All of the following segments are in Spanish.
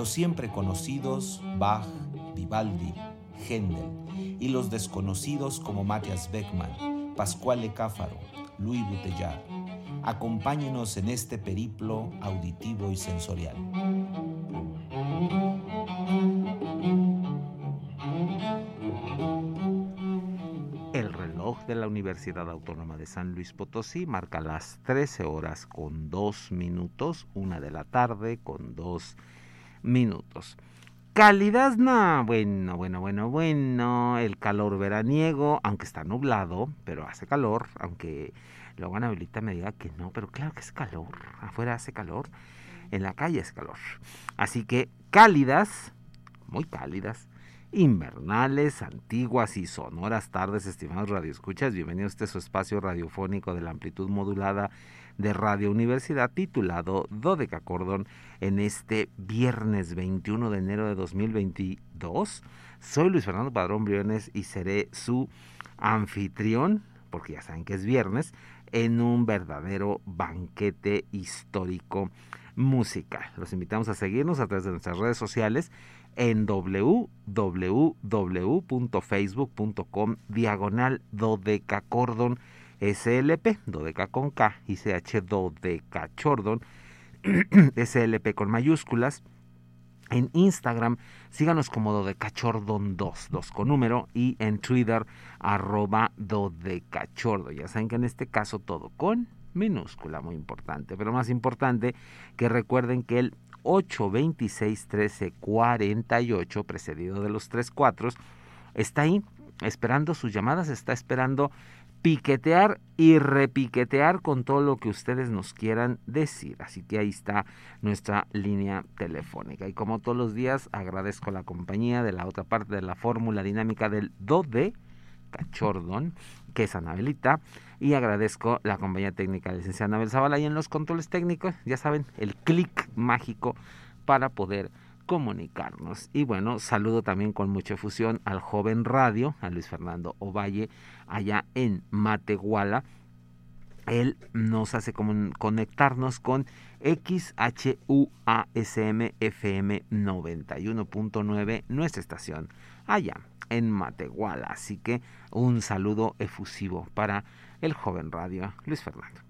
Los siempre conocidos Bach, Vivaldi, Händel y los desconocidos como Matthias Beckmann, Pascual Cáfaro, Louis Bouteillard. Acompáñenos en este periplo auditivo y sensorial. El reloj de la Universidad Autónoma de San Luis Potosí marca las 13 horas con 2 minutos, una de la tarde con 2 minutos. Calidad, no, bueno, bueno, bueno, bueno, el calor veraniego, aunque está nublado, pero hace calor, aunque luego Anabelita me diga que no, pero claro que es calor, afuera hace calor, en la calle es calor. Así que cálidas, muy cálidas, invernales, antiguas y sonoras tardes, estimados radioescuchas. Bienvenidos a este su espacio radiofónico de la amplitud modulada de Radio Universidad titulado Dodeca Cordón en este viernes 21 de enero de 2022. Soy Luis Fernando Padrón Briones y seré su anfitrión, porque ya saben que es viernes, en un verdadero banquete histórico musical. Los invitamos a seguirnos a través de nuestras redes sociales en www.facebook.com diagonal dodecacordon SLP, dodeca con K y CH dodecachordon, SLP con mayúsculas. En Instagram, síganos como dodecachordon2, 2 con número, y en Twitter, arroba dodecachordo. Ya saben que en este caso todo con minúscula, muy importante. Pero más importante que recuerden que el 826 13 48, precedido de los tres cuatros, está ahí esperando sus llamadas, está esperando piquetear y repiquetear con todo lo que ustedes nos quieran decir. Así que ahí está nuestra línea telefónica. Y como todos los días, agradezco la compañía de la otra parte de la fórmula dinámica del do de Cachordon, que es Anabelita, y agradezco la compañía técnica de licenciada Anabel Zavala y en los controles técnicos, ya saben, el clic mágico para poder comunicarnos. Y bueno, saludo también con mucha efusión al joven radio, a Luis Fernando Ovalle, allá en Matehuala. Él nos hace conectarnos con XHUASM FM 91.9, nuestra estación, allá en Matehuala. Así que un saludo efusivo para el joven radio Luis Fernando.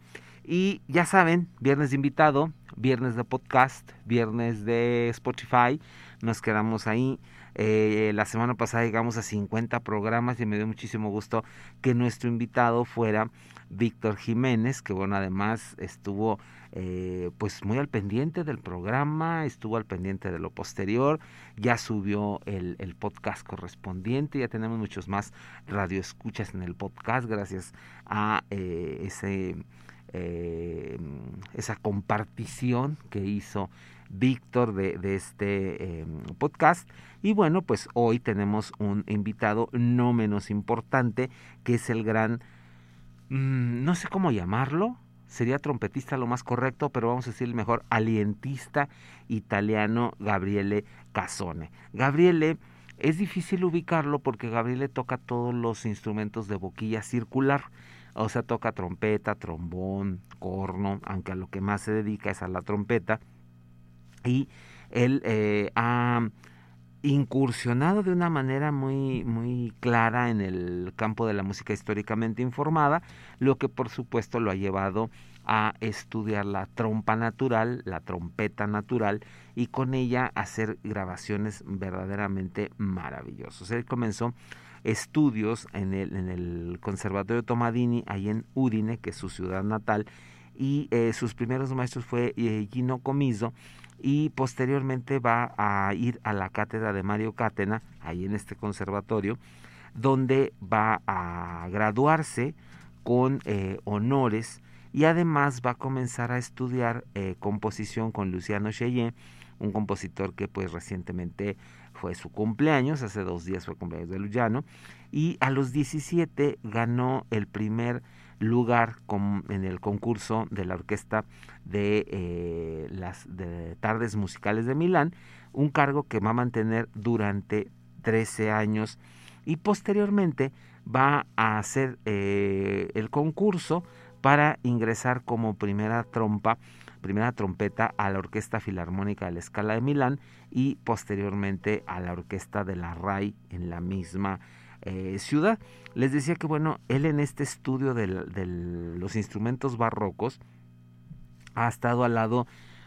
Y ya saben, viernes de invitado, viernes de podcast, viernes de Spotify, nos quedamos ahí. Eh, la semana pasada llegamos a 50 programas y me dio muchísimo gusto que nuestro invitado fuera Víctor Jiménez, que bueno, además estuvo eh, pues muy al pendiente del programa, estuvo al pendiente de lo posterior, ya subió el, el podcast correspondiente, ya tenemos muchos más radioescuchas en el podcast gracias a eh, ese, eh, esa compartición que hizo Víctor de, este podcast. Y bueno, pues hoy tenemos un invitado no menos importante, que es el gran, mmm, no sé cómo llamarlo, sería trompetista lo más correcto, pero vamos a decir mejor alientista italiano Gabriele Casone. Gabriele es difícil ubicarlo porque Gabriele toca todos los instrumentos de boquilla circular, o sea, toca trompeta, trombón, corno, aunque a lo que más se dedica es a la trompeta. Y él eh, ha incursionado de una manera muy, muy clara en el campo de la música históricamente informada, lo que por supuesto lo ha llevado a estudiar la trompa natural, la trompeta natural, y con ella hacer grabaciones verdaderamente maravillosas. Él comenzó estudios en el, Conservatorio Tomadini, ahí en Udine, que es su ciudad natal, y eh, sus primeros maestros fue eh, Gino Comiso, y posteriormente va a ir a la cátedra de Mario Cátena, ahí en este conservatorio, donde va a graduarse con eh, honores y además va a comenzar a estudiar eh, composición con Luciano Cheyenne un compositor que pues recientemente fue su cumpleaños, hace dos días fue cumpleaños de Luciano, y a los 17 ganó el primer lugar en el concurso de la orquesta de eh, las de tardes musicales de Milán, un cargo que va a mantener durante 13 años. Y posteriormente va a hacer eh, el concurso para ingresar como primera trompa, primera trompeta a la Orquesta Filarmónica de la Escala de Milán y posteriormente a la Orquesta de la RAI en la misma eh, ciudad. Les decía que bueno, él en este estudio de los instrumentos barrocos ha estado al lado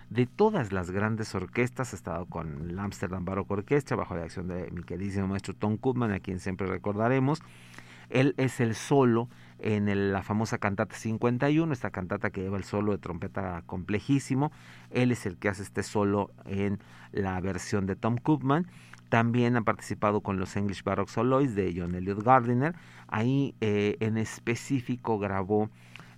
de todas las grandes orquestas, ha estado con la Amsterdam Baroque Orquestra bajo la acción de mi queridísimo maestro Tom Koopman, a quien siempre recordaremos. Él es el solo en la famosa cantata 51, esta cantata que lleva el solo de trompeta complejísimo. Él es el que hace este solo en la versión de Tom Koopman. También ha participado con los English Baroque Soloists de John Elliott Gardiner. Ahí eh, en específico grabó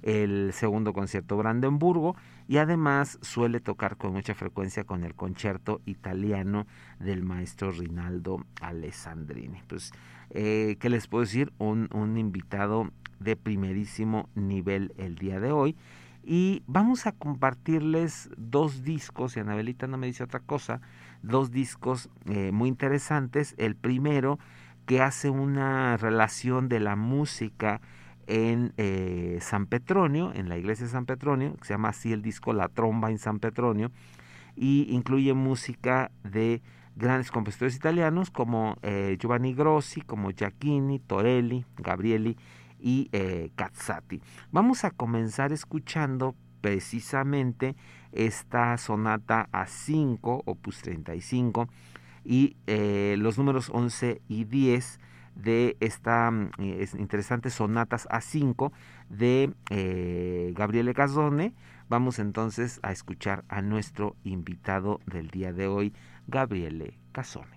el segundo concierto Brandenburgo y además suele tocar con mucha frecuencia con el concierto italiano del maestro Rinaldo Alessandrini. Pues, eh, ¿qué les puedo decir? Un, un invitado de primerísimo nivel el día de hoy. Y vamos a compartirles dos discos, y Anabelita no me dice otra cosa, dos discos eh, muy interesantes. El primero que hace una relación de la música en eh, San Petronio, en la iglesia de San Petronio, que se llama así el disco La Tromba en San Petronio, y incluye música de grandes compositores italianos como eh, Giovanni Grossi, como Giacchini, Torelli, Gabrieli y eh, Cazzati. Vamos a comenzar escuchando precisamente esta sonata a 5, opus 35, y los números 11 y 10 de esta mm, eh, interesante sonatas A5 de eh, Gabriele Gazzone. Vamos entonces a escuchar a nuestro invitado del día de hoy, Gabriele Gazzone.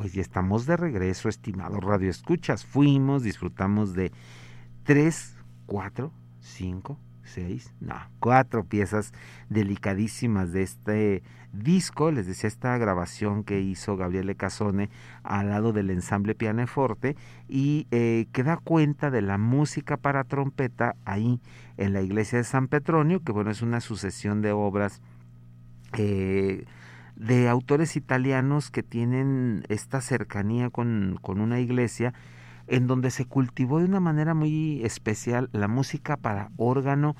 Pues ya estamos de regreso, estimados Radio Escuchas. Fuimos, disfrutamos de tres, cuatro, cinco, seis, no, cuatro piezas delicadísimas de este disco, les decía esta grabación que hizo Gabriele Casone al lado del ensamble Pianeforte y eh, que da cuenta de la música para trompeta ahí en la iglesia de San Petronio, que bueno, es una sucesión de obras eh, de autores italianos que tienen esta cercanía con, con una iglesia en donde se cultivó de una manera muy especial la música para órgano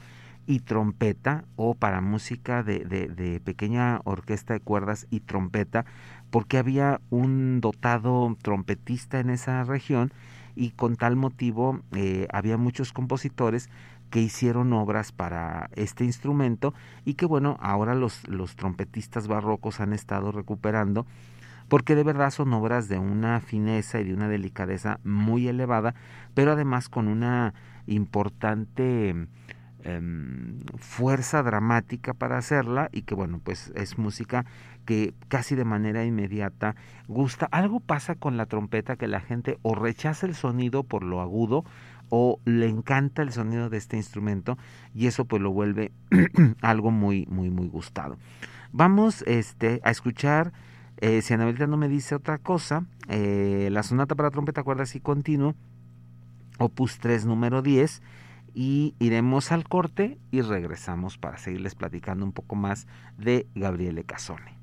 y trompeta o para música de, de, pequeña orquesta de cuerdas y trompeta porque había un dotado trompetista en esa región y con tal motivo eh, había muchos compositores que hicieron obras para este instrumento y que bueno, ahora los, los trompetistas barrocos han estado recuperando porque de verdad son obras de una fineza y de una delicadeza muy elevada, pero además con una importante em, fuerza dramática para hacerla y que bueno, pues es música que casi de manera inmediata gusta. Algo pasa con la trompeta que la gente o rechaza el sonido por lo agudo o le encanta el sonido de este instrumento y eso pues lo vuelve algo muy muy muy gustado. Vamos este a escuchar eh, si Anabelita no me dice otra cosa, eh, la sonata para trompeta, cuerdas y continuo, opus 3, número 10, y iremos al corte y regresamos para seguirles platicando un poco más de Gabriele Casone.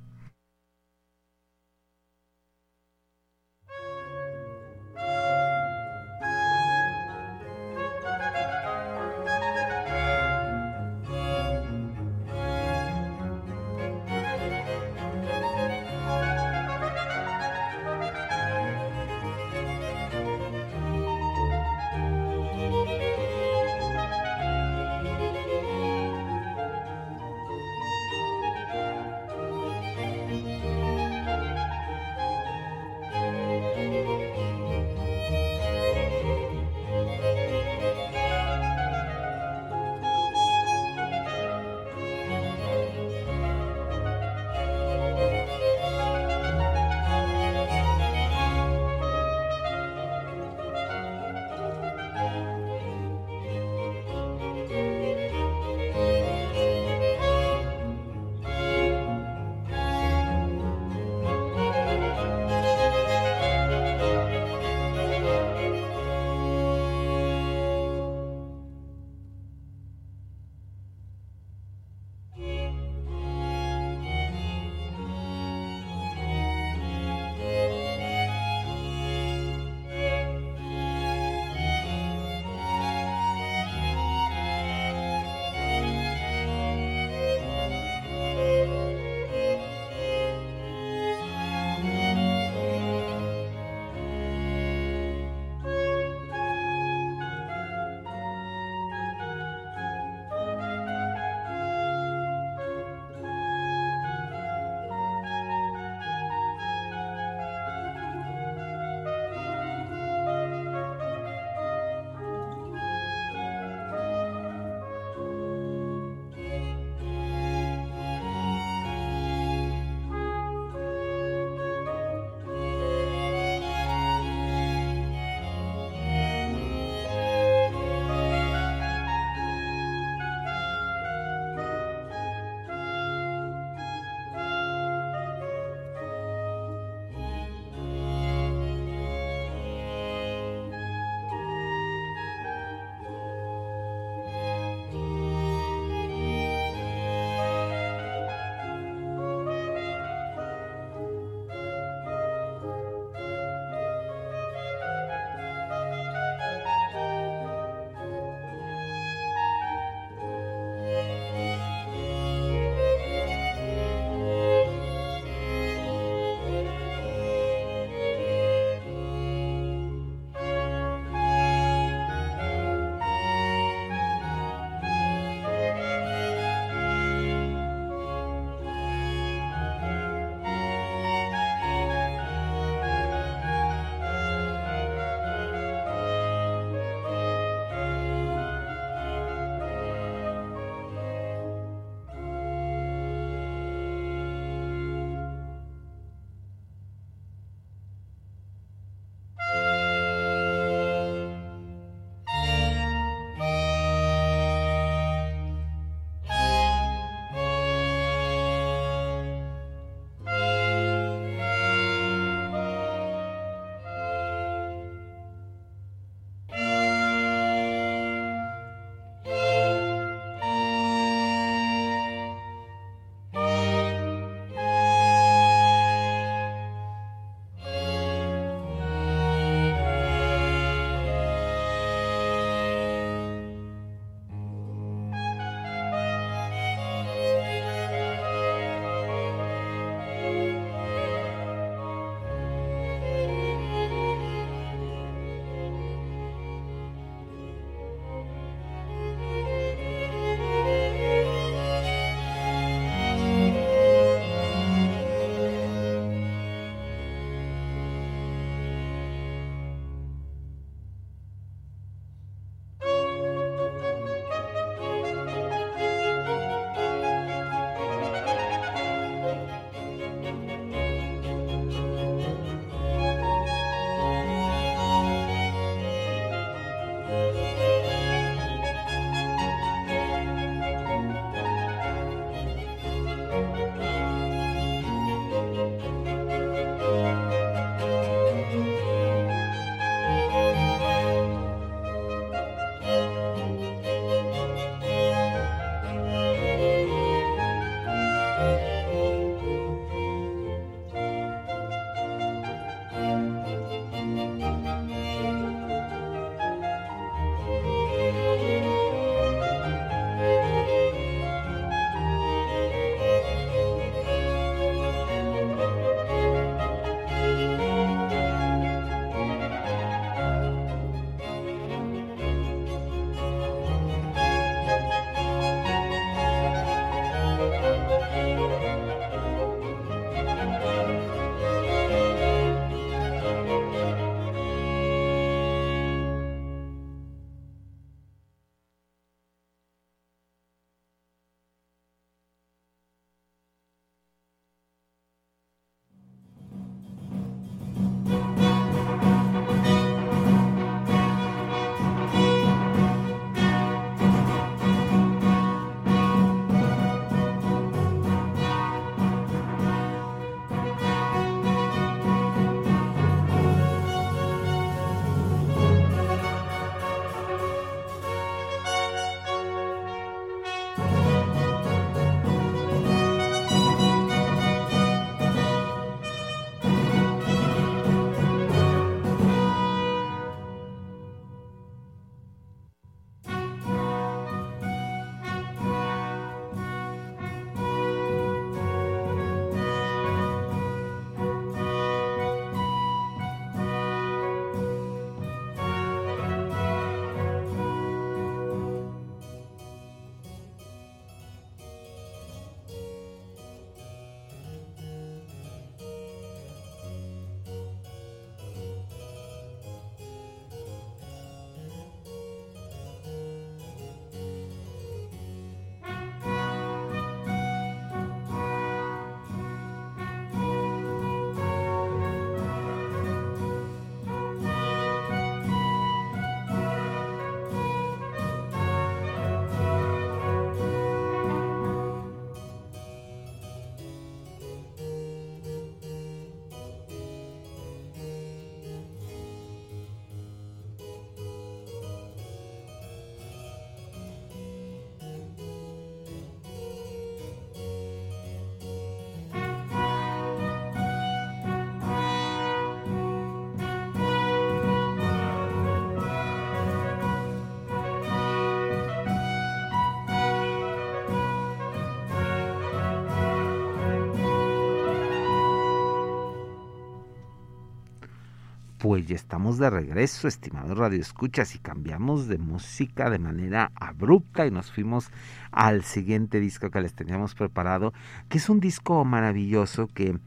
Pues estamos de regreso, estimados radioescuchas, y cambiamos de música de manera abrupta y nos fuimos al siguiente disco que les teníamos preparado, que es un disco maravilloso que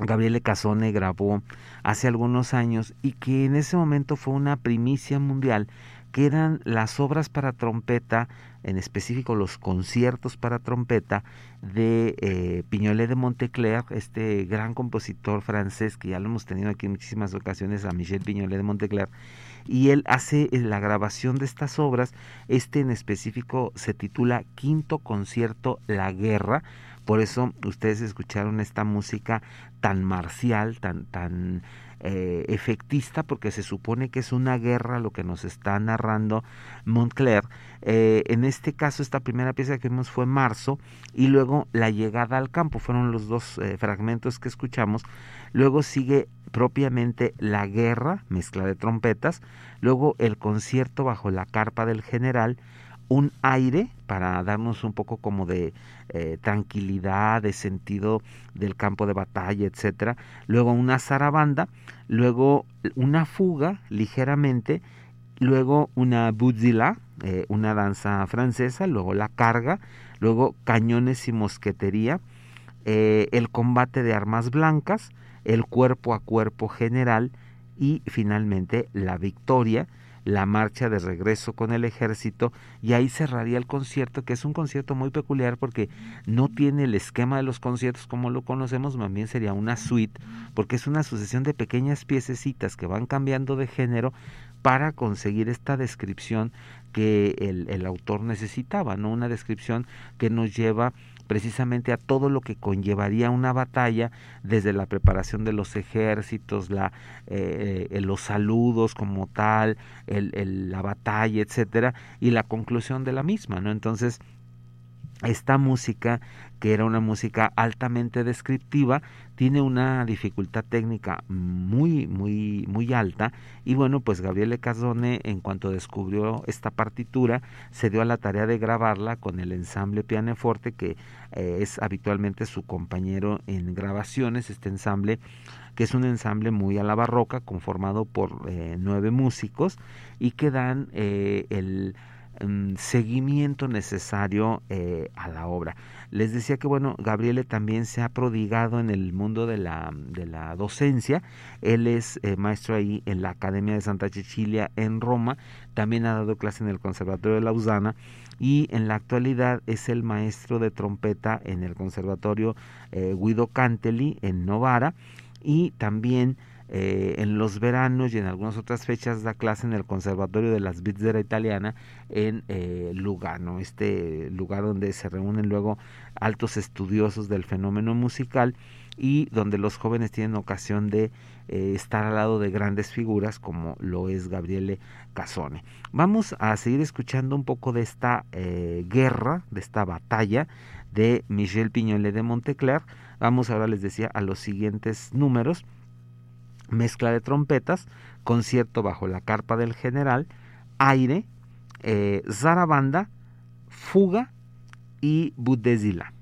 Gabriele Casone grabó hace algunos años y que en ese momento fue una primicia mundial que eran las obras para trompeta, en específico los conciertos para trompeta de eh, de Montecler, este gran compositor francés que ya lo hemos tenido aquí en muchísimas ocasiones, a Michel Piñolet de Montecler, y él hace eh, la grabación de estas obras, este en específico se titula Quinto Concierto La Guerra, por eso ustedes escucharon esta música tan marcial, tan, tan eh, efectista porque se supone que es una guerra lo que nos está narrando Montclair. Eh, en este caso, esta primera pieza que vimos fue Marzo y luego La llegada al campo, fueron los dos eh, fragmentos que escuchamos. Luego sigue propiamente La guerra, mezcla de trompetas. Luego el concierto bajo la carpa del general un aire para darnos un poco como de eh, tranquilidad, de sentido del campo de batalla, etcétera. Luego una zarabanda, luego una fuga ligeramente, luego una budzila, eh, una danza francesa, luego la carga, luego cañones y mosquetería, eh, el combate de armas blancas, el cuerpo a cuerpo general y finalmente la victoria la marcha de regreso con el ejército y ahí cerraría el concierto, que es un concierto muy peculiar porque no tiene el esquema de los conciertos como lo conocemos, más bien sería una suite, porque es una sucesión de pequeñas piececitas que van cambiando de género para conseguir esta descripción que el, el autor necesitaba, ¿no? Una descripción que nos lleva precisamente a todo lo que conllevaría una batalla, desde la preparación de los ejércitos, la, eh, eh, los saludos como tal, el, la batalla, etcétera, y la conclusión de la misma, ¿no? Entonces, esta música, que era una música altamente descriptiva, tiene una dificultad técnica muy, muy, muy alta. Y bueno, pues Gabriele Casone, en cuanto descubrió esta partitura, se dio a la tarea de grabarla con el ensamble Pianeforte, que eh, es habitualmente su compañero en grabaciones, este ensamble que es un ensamble muy a la barroca, conformado por eh, nueve músicos y que dan eh, el seguimiento necesario eh, a la obra. Les decía que, bueno, Gabriele también se ha prodigado en el mundo de la, de la docencia. Él es eh, maestro ahí en la Academia de Santa Cecilia en Roma. También ha dado clase en el Conservatorio de Lausana y en la actualidad es el maestro de trompeta en el Conservatorio eh, Guido Cantelli en Novara y también eh, en los veranos y en algunas otras fechas da clase en el Conservatorio de las Svizzera Italiana en eh, Lugano, este lugar donde se reúnen luego altos estudiosos del fenómeno musical y donde los jóvenes tienen ocasión de eh, estar al lado de grandes figuras como lo es Gabriele Casone. Vamos a seguir escuchando un poco de esta guerra, de esta batalla de Michel Piñolet de Montecler. Vamos ahora les decía a los siguientes números mezcla de trompetas, concierto bajo la carpa del general, aire, eh, zarabanda, fuga y budezila.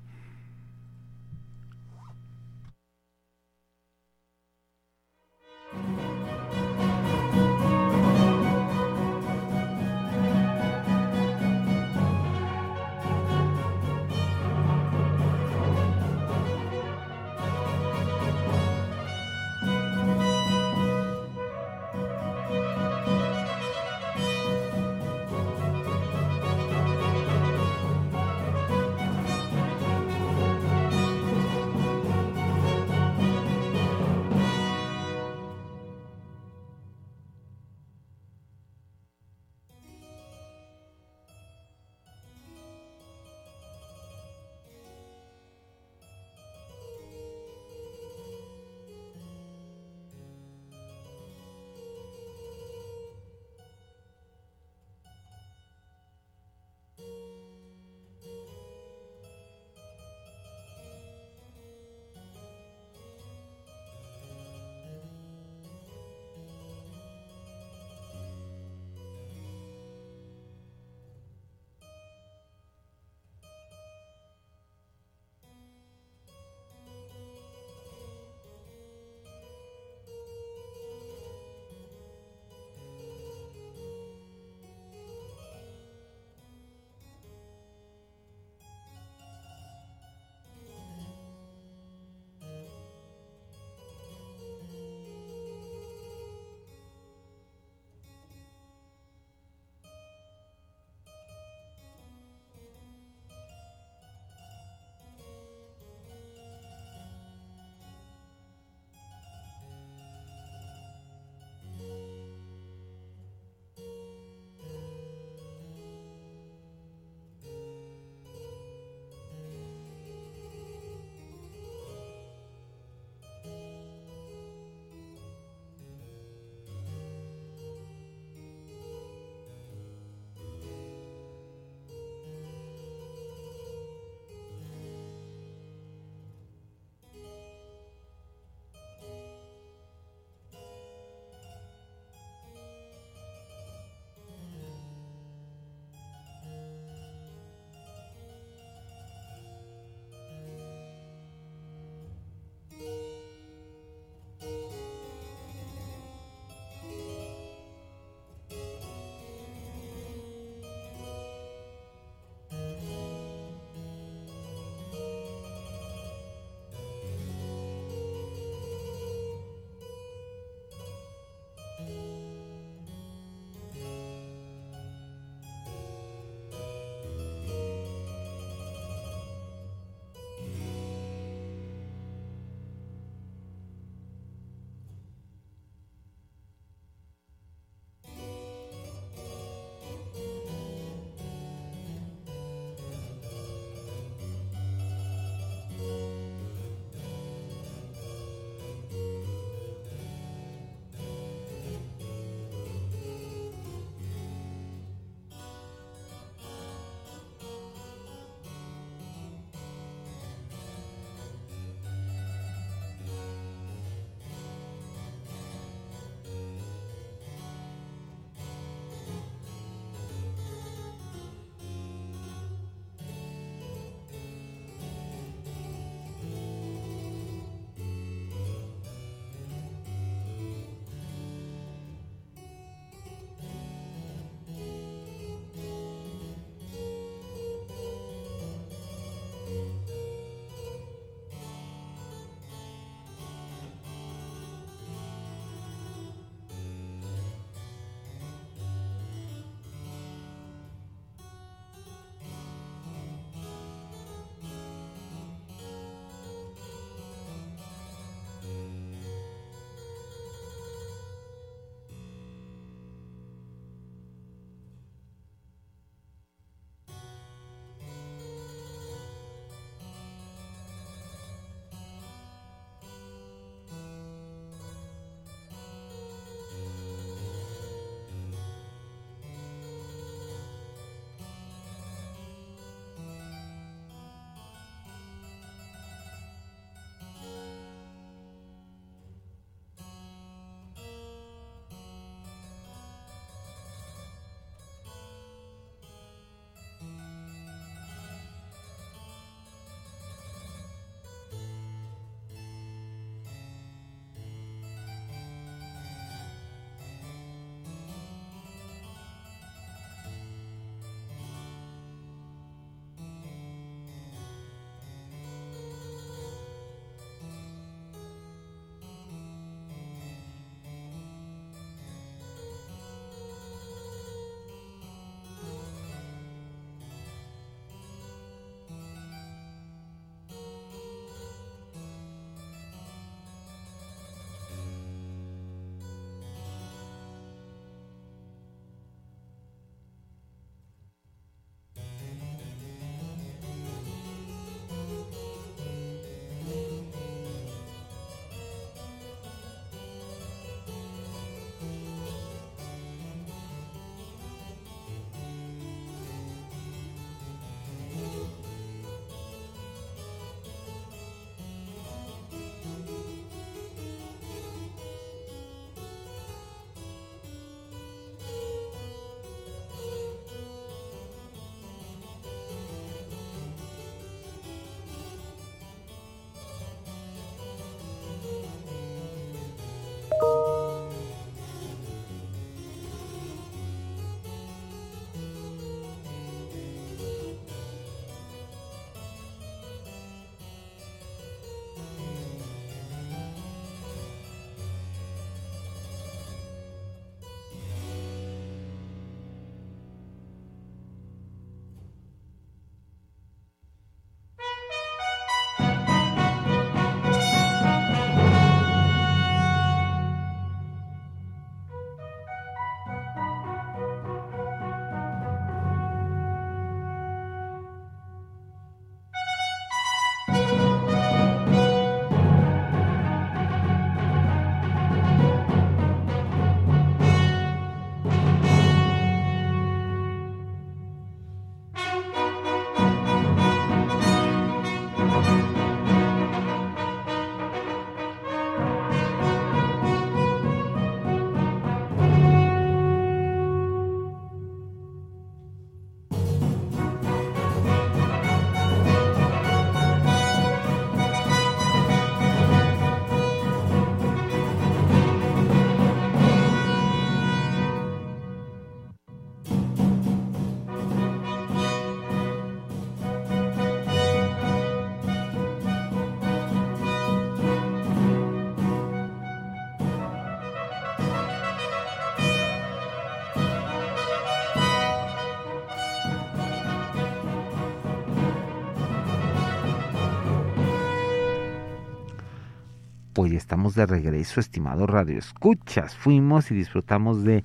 Estamos de regreso, estimado Radio Escuchas. Fuimos y disfrutamos de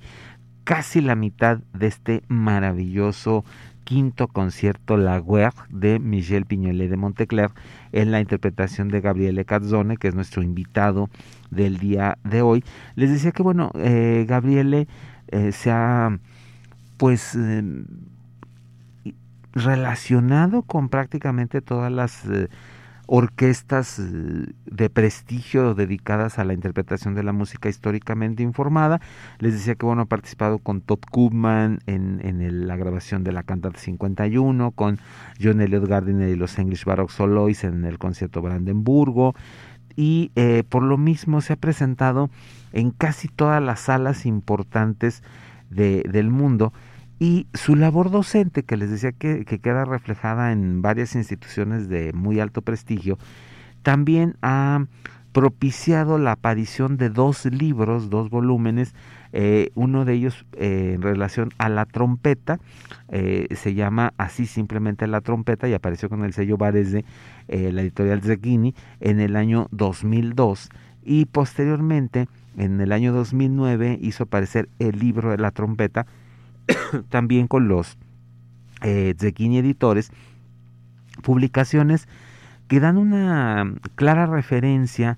casi la mitad de este maravilloso quinto concierto La Guerre de Michel Piñolet de Montecler en la interpretación de Gabriele Cazzone, que es nuestro invitado del día de hoy. Les decía que, bueno, eh, Gabriele eh, se ha, pues, eh, relacionado con prácticamente todas las eh, orquestas eh, de prestigio dedicadas a la interpretación de la música históricamente informada. Les decía que bueno, ha participado con Todd Koopman en, en la grabación de la cantata 51, con John Elliott Gardiner y los English Baroque Solois en el concierto Brandenburgo, y eh, por lo mismo se ha presentado en casi todas las salas importantes de, del mundo y su labor docente, que les decía que, queda reflejada en varias instituciones de muy alto prestigio, también ha propiciado la aparición de dos libros, dos volúmenes, eh, uno de ellos eh, en relación a la trompeta, eh, se llama así simplemente la trompeta y apareció con el sello Varese, la editorial Zecchini, en el año 2002 y posteriormente en el año 2009 hizo aparecer el libro de la trompeta, también con los eh, Editores, publicaciones que dan una clara referencia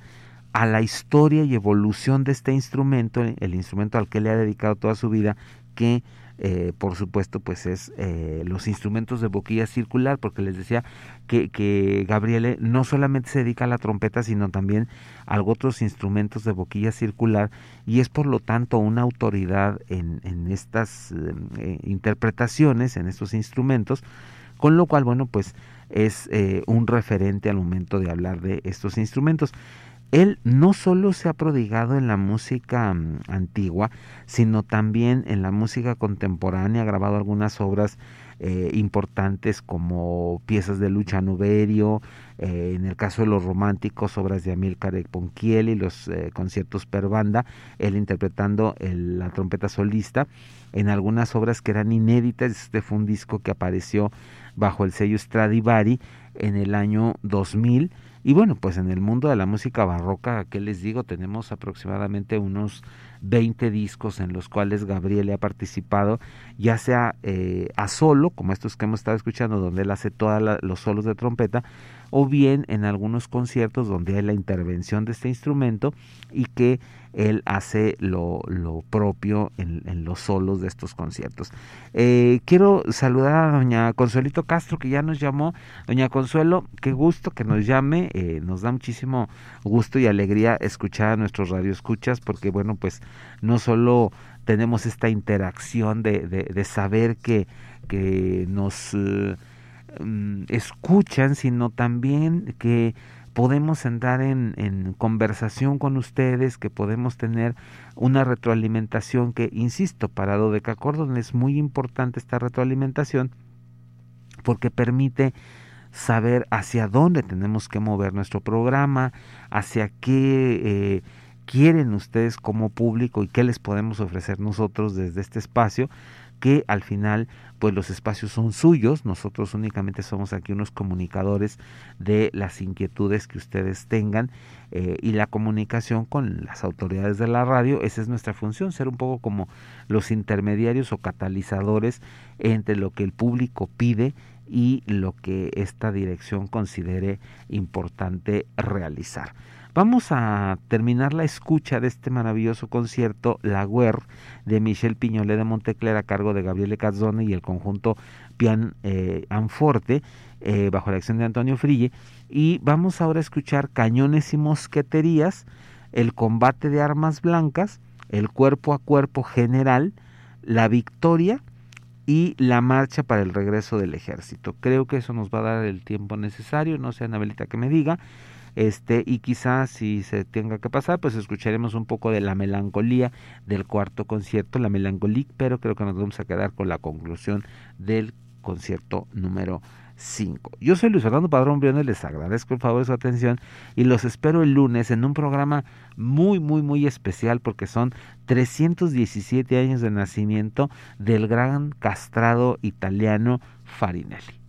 a la historia y evolución de este instrumento, el instrumento al que le ha dedicado toda su vida, que eh, por supuesto, pues es eh, los instrumentos de boquilla circular, porque les decía que, que, Gabriele no solamente se dedica a la trompeta, sino también a otros instrumentos de boquilla circular, y es por lo tanto una autoridad en, en estas eh, interpretaciones, en estos instrumentos, con lo cual, bueno, pues es un referente al momento de hablar de estos instrumentos. Él no solo se ha prodigado en la música mm, antigua, sino también en la música contemporánea, ha grabado algunas obras eh, importantes como piezas de Lucha Nuberio, eh, en el caso de los románticos, obras de Amílcar Ponchielli, y los eh, conciertos per banda, él interpretando la trompeta solista, en algunas obras que eran inéditas, este fue un disco que apareció bajo el sello Stradivari en el año 2000, y bueno, pues en el mundo de la música barroca, ¿qué les digo? Tenemos aproximadamente unos 20 discos en los cuales Gabriel ha participado, ya sea eh, a solo, como estos que hemos estado escuchando, donde él hace todos los solos de trompeta, o bien en algunos conciertos donde hay la intervención de este instrumento y que él hace lo, propio en, los solos de estos conciertos. Eh, quiero saludar a doña Consuelito Castro que ya nos llamó. Doña Consuelo, qué gusto que nos llame, eh, nos da muchísimo gusto y alegría escuchar a nuestros radioescuchas porque bueno, pues no solo tenemos esta interacción de, saber que, que nos... Eh, Mm, escuchan, sino también que podemos entrar en, conversación con ustedes, que podemos tener una retroalimentación que, insisto, para Cordon es muy importante esta retroalimentación porque permite saber hacia dónde tenemos que mover nuestro programa, hacia qué eh, quieren ustedes como público y qué les podemos ofrecer nosotros desde este espacio que al final pues los espacios son suyos, nosotros únicamente somos aquí unos comunicadores de las inquietudes que ustedes tengan eh, y la comunicación con las autoridades de la radio, esa es nuestra función, ser un poco como los intermediarios o catalizadores entre lo que el público pide y lo que esta dirección considere importante realizar. Vamos a terminar la escucha de este maravilloso concierto La Guerre de Michel Piñolet de Montecler a cargo de Gabriele Cazzone y el conjunto Pian eh, Anforte eh, bajo la acción de Antonio Frille y vamos ahora a escuchar Cañones y Mosqueterías, el combate de armas blancas, el cuerpo a cuerpo general, la victoria y la marcha para el regreso del ejército. Creo que eso nos va a dar el tiempo necesario, no sé Anabelita que me diga, este y quizás si se tenga que pasar pues escucharemos un poco de la melancolía del cuarto concierto la melancolía pero creo que nos vamos a quedar con la conclusión del concierto número 5. Yo soy Luis Fernando Padrón Briones, les agradezco el favor de su atención y los espero el lunes en un programa muy, muy, muy especial porque son 317 años de nacimiento del gran castrado italiano Farinelli.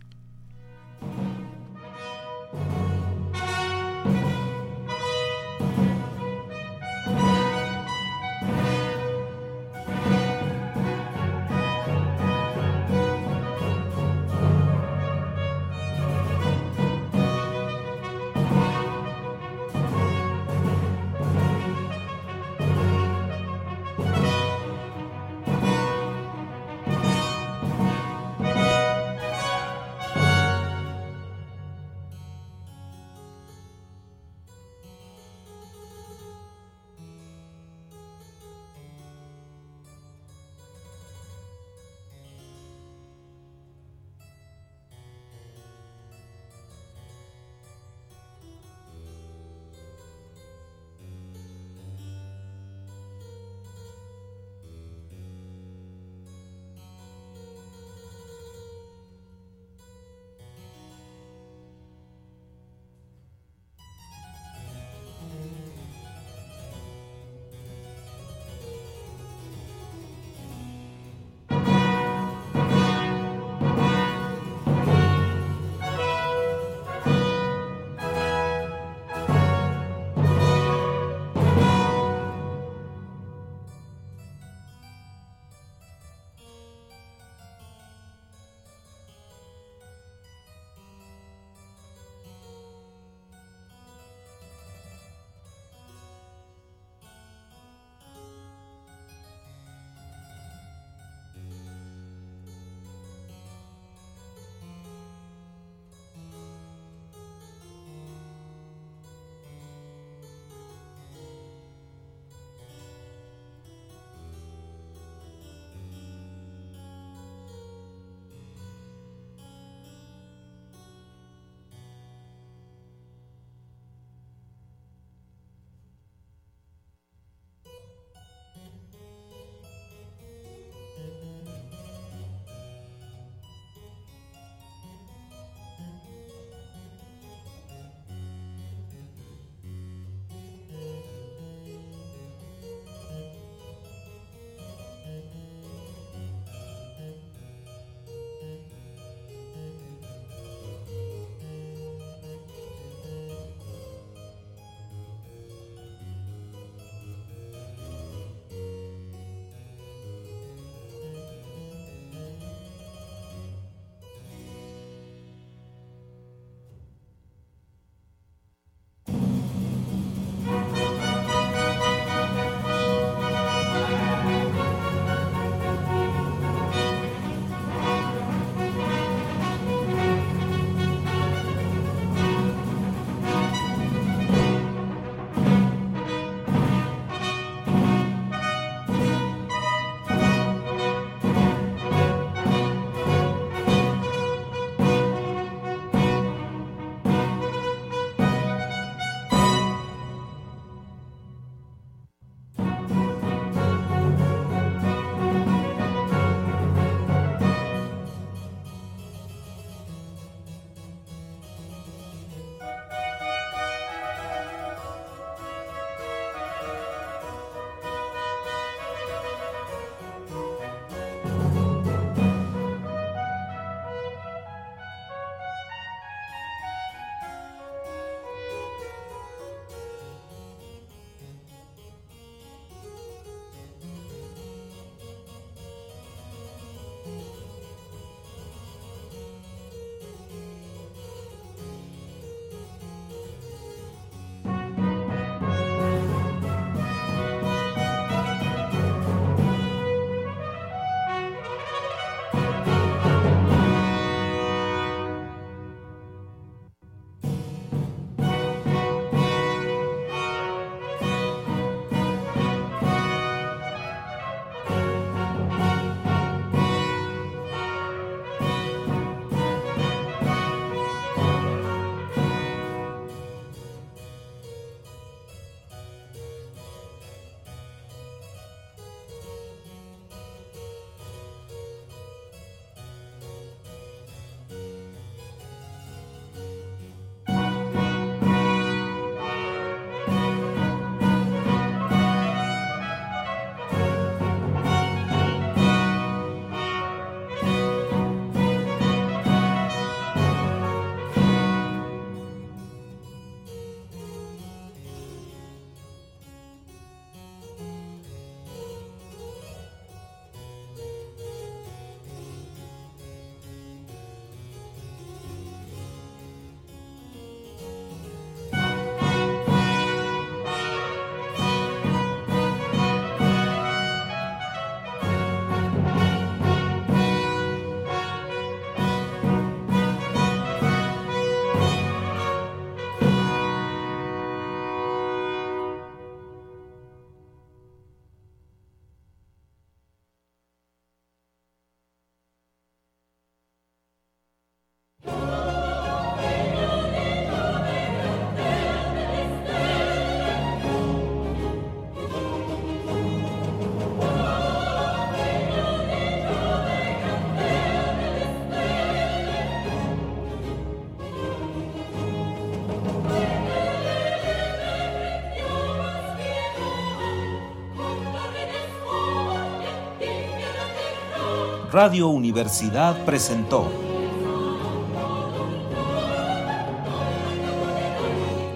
Radio Universidad presentó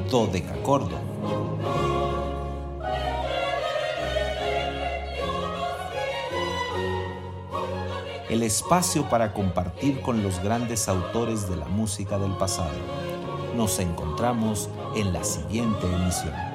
Dodecacordo. El espacio para compartir con los grandes autores de la música del pasado. Nos encontramos en la siguiente emisión.